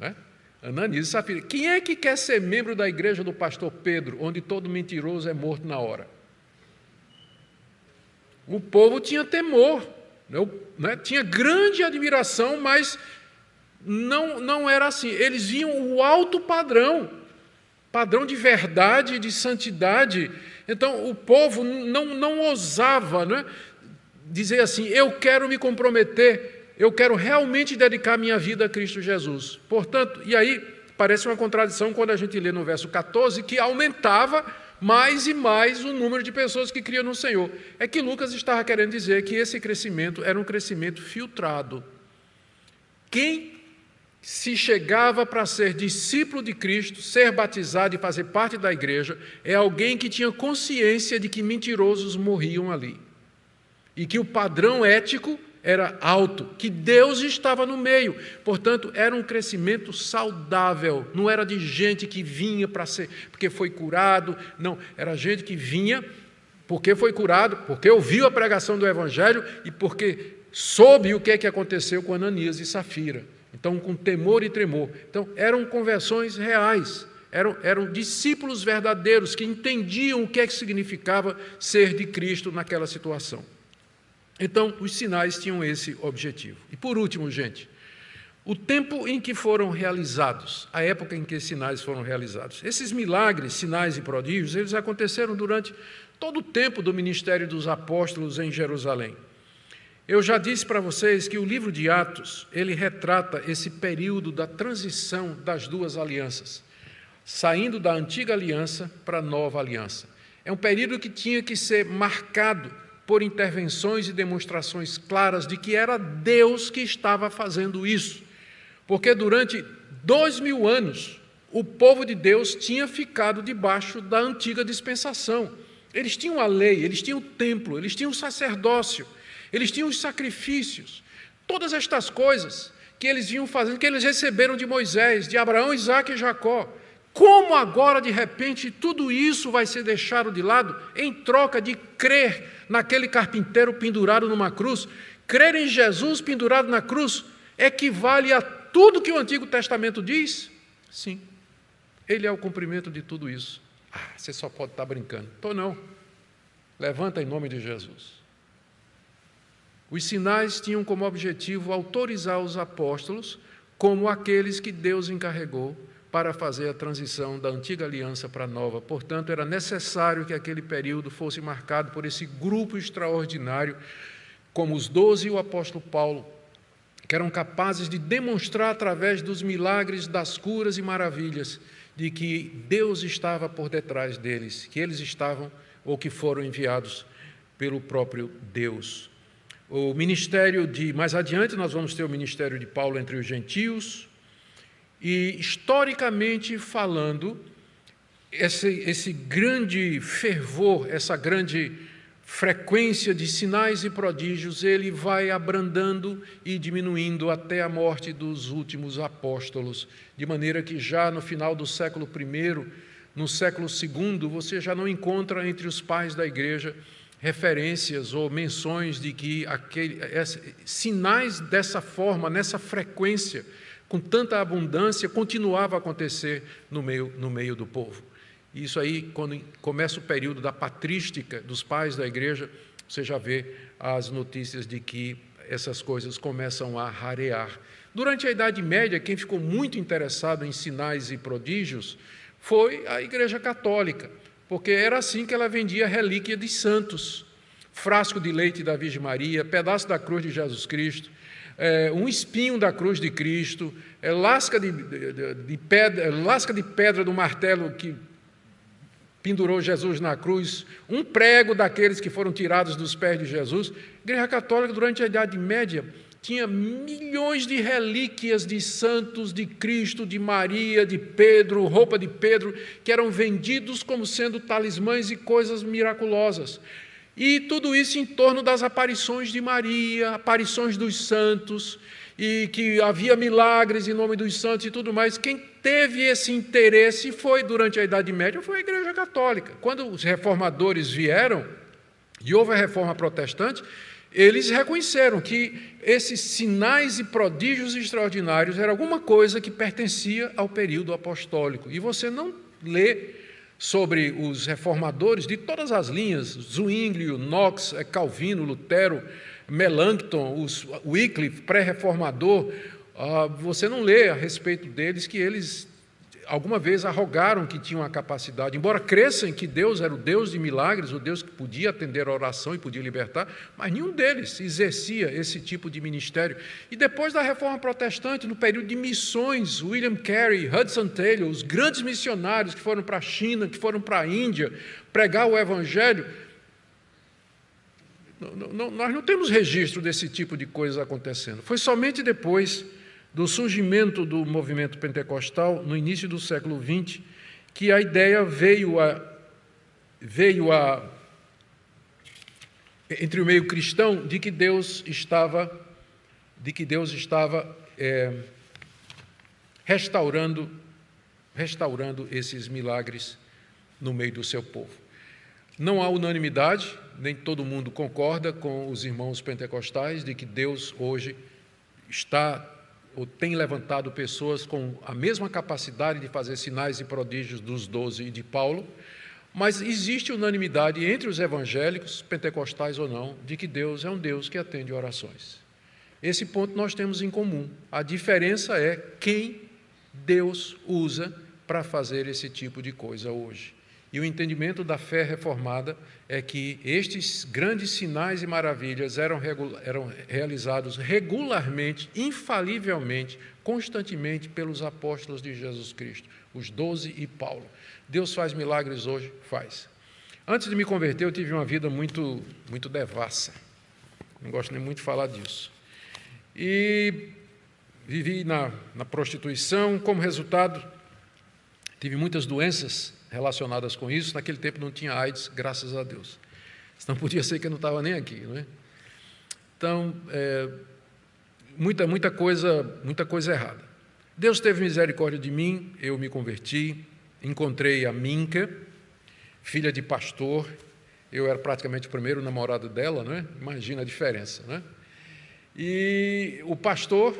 Né? Ananias e Safira. Quem é que quer ser membro da igreja do pastor Pedro, onde todo mentiroso é morto na hora? O povo tinha temor, né? tinha grande admiração, mas não, não era assim. Eles viam o alto padrão, padrão de verdade, de santidade. Então o povo não, não ousava, né? dizer assim: eu quero me comprometer, eu quero realmente dedicar minha vida a Cristo Jesus. Portanto, e aí parece uma contradição quando a gente lê no verso 14 que aumentava mais e mais o número de pessoas que criam no Senhor. É que Lucas estava querendo dizer que esse crescimento era um crescimento filtrado. Quem se chegava para ser discípulo de Cristo, ser batizado e fazer parte da igreja, é alguém que tinha consciência de que mentirosos morriam ali e que o padrão ético era alto, que Deus estava no meio. Portanto, era um crescimento saudável, não era de gente que vinha para ser, porque foi curado, não, era gente que vinha porque foi curado, porque ouviu a pregação do evangelho e porque soube o que é que aconteceu com Ananias e Safira. Então, com temor e tremor. Então, eram conversões reais. Eram, eram discípulos verdadeiros que entendiam o que é que significava ser de Cristo naquela situação. Então, os sinais tinham esse objetivo. E por último, gente, o tempo em que foram realizados, a época em que esses sinais foram realizados. Esses milagres, sinais e prodígios, eles aconteceram durante todo o tempo do ministério dos apóstolos em Jerusalém. Eu já disse para vocês que o livro de Atos, ele retrata esse período da transição das duas alianças, saindo da antiga aliança para a nova aliança. É um período que tinha que ser marcado por intervenções e demonstrações claras de que era Deus que estava fazendo isso. Porque durante dois mil anos, o povo de Deus tinha ficado debaixo da antiga dispensação. Eles tinham a lei, eles tinham o templo, eles tinham o sacerdócio, eles tinham os sacrifícios. Todas estas coisas que eles vinham fazendo, que eles receberam de Moisés, de Abraão, Isaac e Jacó. Como agora, de repente, tudo isso vai ser deixado de lado em troca de crer naquele carpinteiro pendurado numa cruz? Crer em Jesus pendurado na cruz equivale a tudo que o Antigo Testamento diz? Sim, ele é o cumprimento de tudo isso. Ah, você só pode estar brincando. Estou não. Levanta em nome de Jesus. Os sinais tinham como objetivo autorizar os apóstolos como aqueles que Deus encarregou para fazer a transição da antiga aliança para a nova. Portanto, era necessário que aquele período fosse marcado por esse grupo extraordinário, como os doze e o apóstolo Paulo, que eram capazes de demonstrar através dos milagres, das curas e maravilhas, de que Deus estava por detrás deles, que eles estavam ou que foram enviados pelo próprio Deus. O ministério de, mais adiante, nós vamos ter o ministério de Paulo entre os gentios, e, historicamente falando, esse, esse grande fervor, essa grande frequência de sinais e prodígios, ele vai abrandando e diminuindo até a morte dos últimos apóstolos, de maneira que já no final do século I, no século II, você já não encontra entre os pais da igreja referências ou menções de que aquele, sinais dessa forma, nessa frequência, com tanta abundância, continuava a acontecer no meio, no meio do povo. Isso aí, quando começa o período da patrística dos pais da igreja, você já vê as notícias de que essas coisas começam a rarear. Durante a Idade Média, quem ficou muito interessado em sinais e prodígios foi a Igreja Católica, porque era assim que ela vendia relíquia de santos: frasco de leite da Virgem Maria, pedaço da cruz de Jesus Cristo é, um espinho da cruz de Cristo, é, lasca, de, de, de pedra, lasca de pedra do martelo que pendurou Jesus na cruz, um prego daqueles que foram tirados dos pés de Jesus. A Igreja Católica, durante a Idade Média, tinha milhões de relíquias de santos, de Cristo, de Maria, de Pedro, roupa de Pedro, que eram vendidos como sendo talismãs e coisas miraculosas. E tudo isso em torno das aparições de Maria, aparições dos santos, e que havia milagres em nome dos santos e tudo mais. Quem teve esse interesse foi, durante a Idade Média, foi a Igreja Católica. Quando os reformadores vieram, e houve a reforma protestante, eles reconheceram que esses sinais e prodígios extraordinários era alguma coisa que pertencia ao período apostólico. E você não lê sobre os reformadores de todas as linhas, Zwinglio, Knox, eh, Calvino, Lutero, Melanchthon, os Wycliffe, pré-reformador, ah, você não lê a respeito deles que eles alguma vez arrogaram que tinham a capacidade, embora crescem que Deus era o Deus de milagres, o Deus que podia atender a oração e podia libertar, mas nenhum deles exercia esse tipo de ministério. E depois da reforma protestante, no período de missões, William Carey, Hudson Taylor, os grandes missionários que foram para a China, que foram para a Índia pregar o evangelho, não, não, nós não temos registro desse tipo de coisa acontecendo. Foi somente depois do surgimento do movimento pentecostal no início do século XX, que a ideia veio a, veio a entre o meio cristão de que Deus estava de que Deus estava é, restaurando restaurando esses milagres no meio do seu povo. Não há unanimidade, nem todo mundo concorda com os irmãos pentecostais de que Deus hoje está ou tem levantado pessoas com a mesma capacidade de fazer sinais e prodígios dos doze e de Paulo, mas existe unanimidade entre os evangélicos, pentecostais ou não, de que Deus é um Deus que atende orações. Esse ponto nós temos em comum. A diferença é quem Deus usa para fazer esse tipo de coisa hoje. E o entendimento da fé reformada é que estes grandes sinais e maravilhas eram, eram realizados regularmente, infalivelmente, constantemente pelos apóstolos de Jesus Cristo, os doze e Paulo. Deus faz milagres hoje? Faz. Antes de me converter, eu tive uma vida muito, muito devassa. Não gosto nem muito de falar disso. E vivi na, na prostituição. Como resultado, tive muitas doenças relacionadas com isso. Naquele tempo não tinha AIDS, graças a Deus. Senão podia ser que eu não estava nem aqui, não é? Então, é, muita, muita coisa, muita coisa errada. Deus teve misericórdia de mim, eu me converti, encontrei a Minka, filha de pastor, eu era praticamente o primeiro namorado dela, não é? Imagina a diferença, não é? E o pastor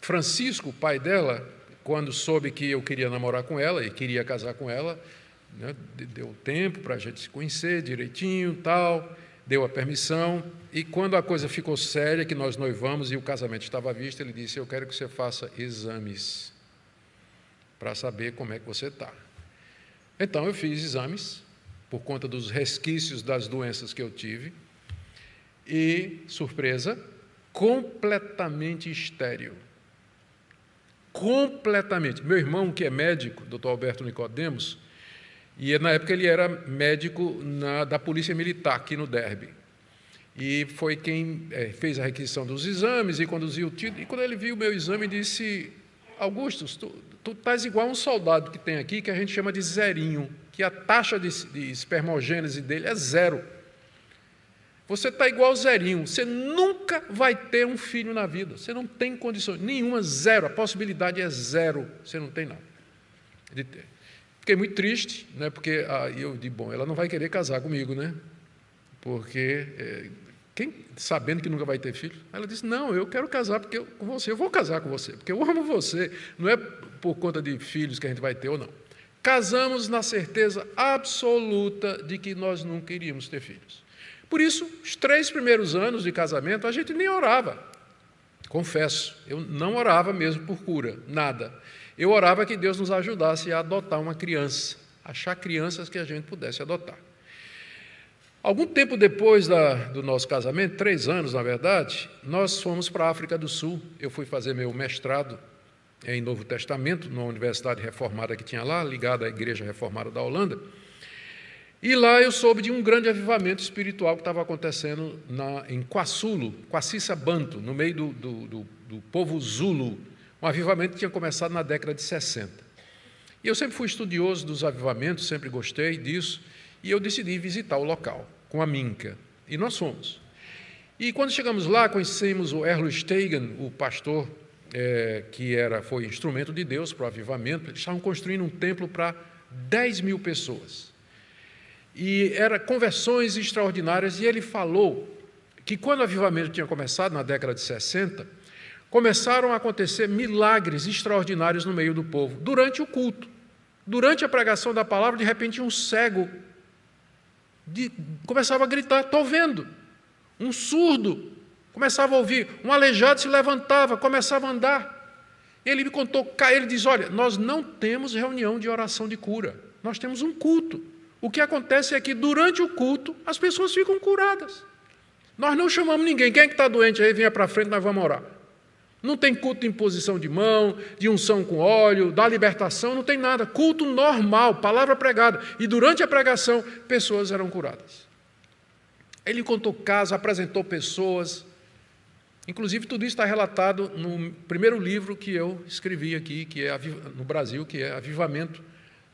Francisco, pai dela, quando soube que eu queria namorar com ela e queria casar com ela, né, deu tempo para a gente se conhecer direitinho, tal, deu a permissão. E quando a coisa ficou séria, que nós noivamos e o casamento estava à vista, ele disse: Eu quero que você faça exames para saber como é que você está. Então eu fiz exames por conta dos resquícios das doenças que eu tive e, surpresa, completamente estéril. Completamente. Meu irmão, que é médico, doutor Alberto Nicodemos, e na época ele era médico na, da Polícia Militar, aqui no Derby. E foi quem é, fez a requisição dos exames e conduziu o título. E quando ele viu o meu exame, disse: Augustus, tu, tu estás igual a um soldado que tem aqui, que a gente chama de zerinho, que a taxa de, de espermogênese dele é zero. Você está igual zerinho. Você nunca vai ter um filho na vida. Você não tem condições nenhuma, zero. A possibilidade é zero. Você não tem nada de ter. Fiquei muito triste, né, porque ah, eu disse, bom, ela não vai querer casar comigo, né? Porque é, quem sabendo que nunca vai ter filho? Ela disse, não, eu quero casar porque eu, com você, eu vou casar com você, porque eu amo você. Não é por conta de filhos que a gente vai ter ou não. Casamos na certeza absoluta de que nós não queríamos ter filhos. Por isso, os três primeiros anos de casamento, a gente nem orava. Confesso, eu não orava mesmo por cura, nada. Eu orava que Deus nos ajudasse a adotar uma criança, achar crianças que a gente pudesse adotar. Algum tempo depois da, do nosso casamento, três anos na verdade, nós fomos para a África do Sul. Eu fui fazer meu mestrado em Novo Testamento, numa universidade reformada que tinha lá, ligada à Igreja Reformada da Holanda. E lá eu soube de um grande avivamento espiritual que estava acontecendo na, em Quassulo, Quassissa Banto, no meio do, do, do, do povo Zulu. Um avivamento que tinha começado na década de 60. E eu sempre fui estudioso dos avivamentos, sempre gostei disso, e eu decidi visitar o local com a Minca. E nós fomos. E quando chegamos lá, conhecemos o Erlo Steigen, o pastor é, que era, foi instrumento de Deus para o avivamento. Eles estavam construindo um templo para 10 mil pessoas. E eram conversões extraordinárias, e ele falou que quando o avivamento tinha começado, na década de 60, começaram a acontecer milagres extraordinários no meio do povo, durante o culto. Durante a pregação da palavra, de repente, um cego de, começava a gritar: Estou vendo. Um surdo começava a ouvir. Um aleijado se levantava, começava a andar. Ele me contou, ele diz: Olha, nós não temos reunião de oração de cura, nós temos um culto. O que acontece é que durante o culto as pessoas ficam curadas. Nós não chamamos ninguém. Quem é que está doente aí, venha para frente, nós vamos orar. Não tem culto de imposição de mão, de unção com óleo, da libertação, não tem nada. Culto normal, palavra pregada. E durante a pregação, pessoas eram curadas. Ele contou casos, apresentou pessoas. Inclusive, tudo isso está relatado no primeiro livro que eu escrevi aqui, que é no Brasil, que é Avivamento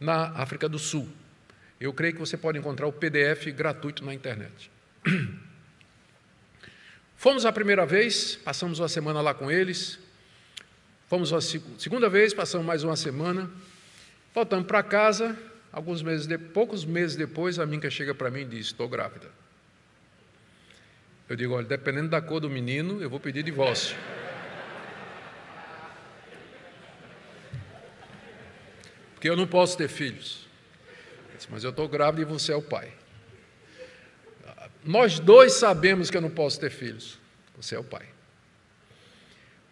na África do Sul. Eu creio que você pode encontrar o PDF gratuito na internet. <clears throat> Fomos a primeira vez, passamos uma semana lá com eles. Fomos a segunda vez, passamos mais uma semana. Voltamos para casa. Alguns meses, de, poucos meses depois, a Minka chega para mim e diz: Estou grávida. Eu digo: Olha, dependendo da cor do menino, eu vou pedir divórcio. Porque eu não posso ter filhos mas eu estou grávida e você é o pai. Nós dois sabemos que eu não posso ter filhos. Você é o pai.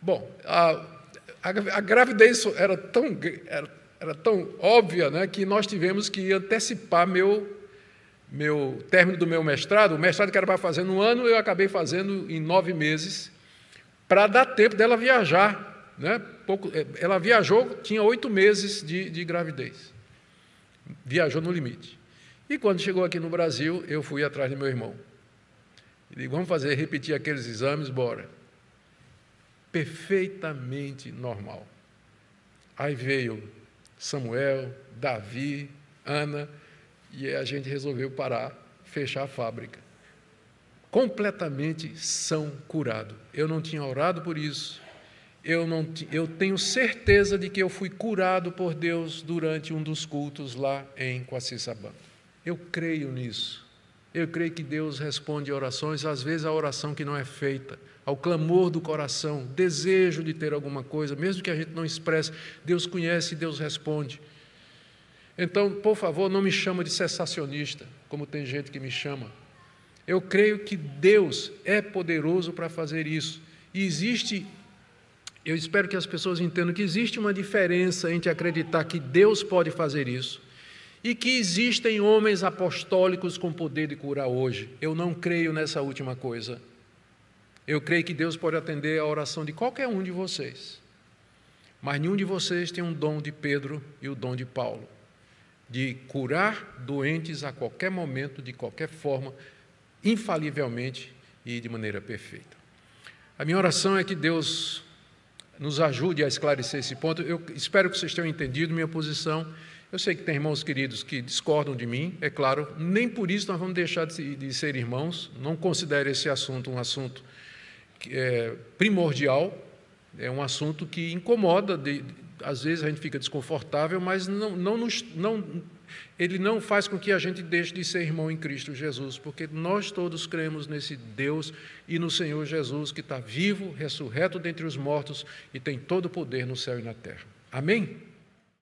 Bom, a, a, gravidez era tão, era, era tão óbvia né, que nós tivemos que antecipar meu, meu término do meu mestrado. O mestrado que era para fazer no ano, eu acabei fazendo em nove meses, para dar tempo dela viajar. Né? Pouco, ela viajou, tinha oito meses de, de gravidez viajou no limite. E quando chegou aqui no Brasil, eu fui atrás do meu irmão. Digo, vamos fazer, repetir aqueles exames, bora. Perfeitamente normal. Aí veio Samuel, Davi, Ana, e a gente resolveu parar, fechar a fábrica. Completamente são curado. Eu não tinha orado por isso. Eu, não, eu tenho certeza de que eu fui curado por Deus durante um dos cultos lá em Coaciçabã. Eu creio nisso. Eu creio que Deus responde orações, às vezes a oração que não é feita, ao clamor do coração, desejo de ter alguma coisa, mesmo que a gente não expresse, Deus conhece e Deus responde. Então, por favor, não me chama de cessacionista, como tem gente que me chama. Eu creio que Deus é poderoso para fazer isso. E existe, eu espero que as pessoas entendam que existe uma diferença entre acreditar que Deus pode fazer isso e que existem homens apostólicos com poder de curar hoje. Eu não creio nessa última coisa. Eu creio que Deus pode atender a oração de qualquer um de vocês. Mas nenhum de vocês tem um dom de Pedro e o dom de Paulo de curar doentes a qualquer momento, de qualquer forma, infalivelmente e de maneira perfeita. A minha oração é que Deus nos ajude a esclarecer esse ponto. Eu espero que vocês tenham entendido minha posição. Eu sei que tem irmãos queridos que discordam de mim, é claro, nem por isso nós vamos deixar de, ser irmãos. Não considere esse assunto um assunto é, primordial, é um assunto que incomoda de, às vezes a gente fica desconfortável, mas não, não, nos, não, ele não faz com que a gente deixe de ser irmão em Cristo Jesus, porque nós todos cremos nesse Deus e no Senhor Jesus que está vivo, ressurreto dentre os mortos e tem todo o poder no céu e na terra. Amém?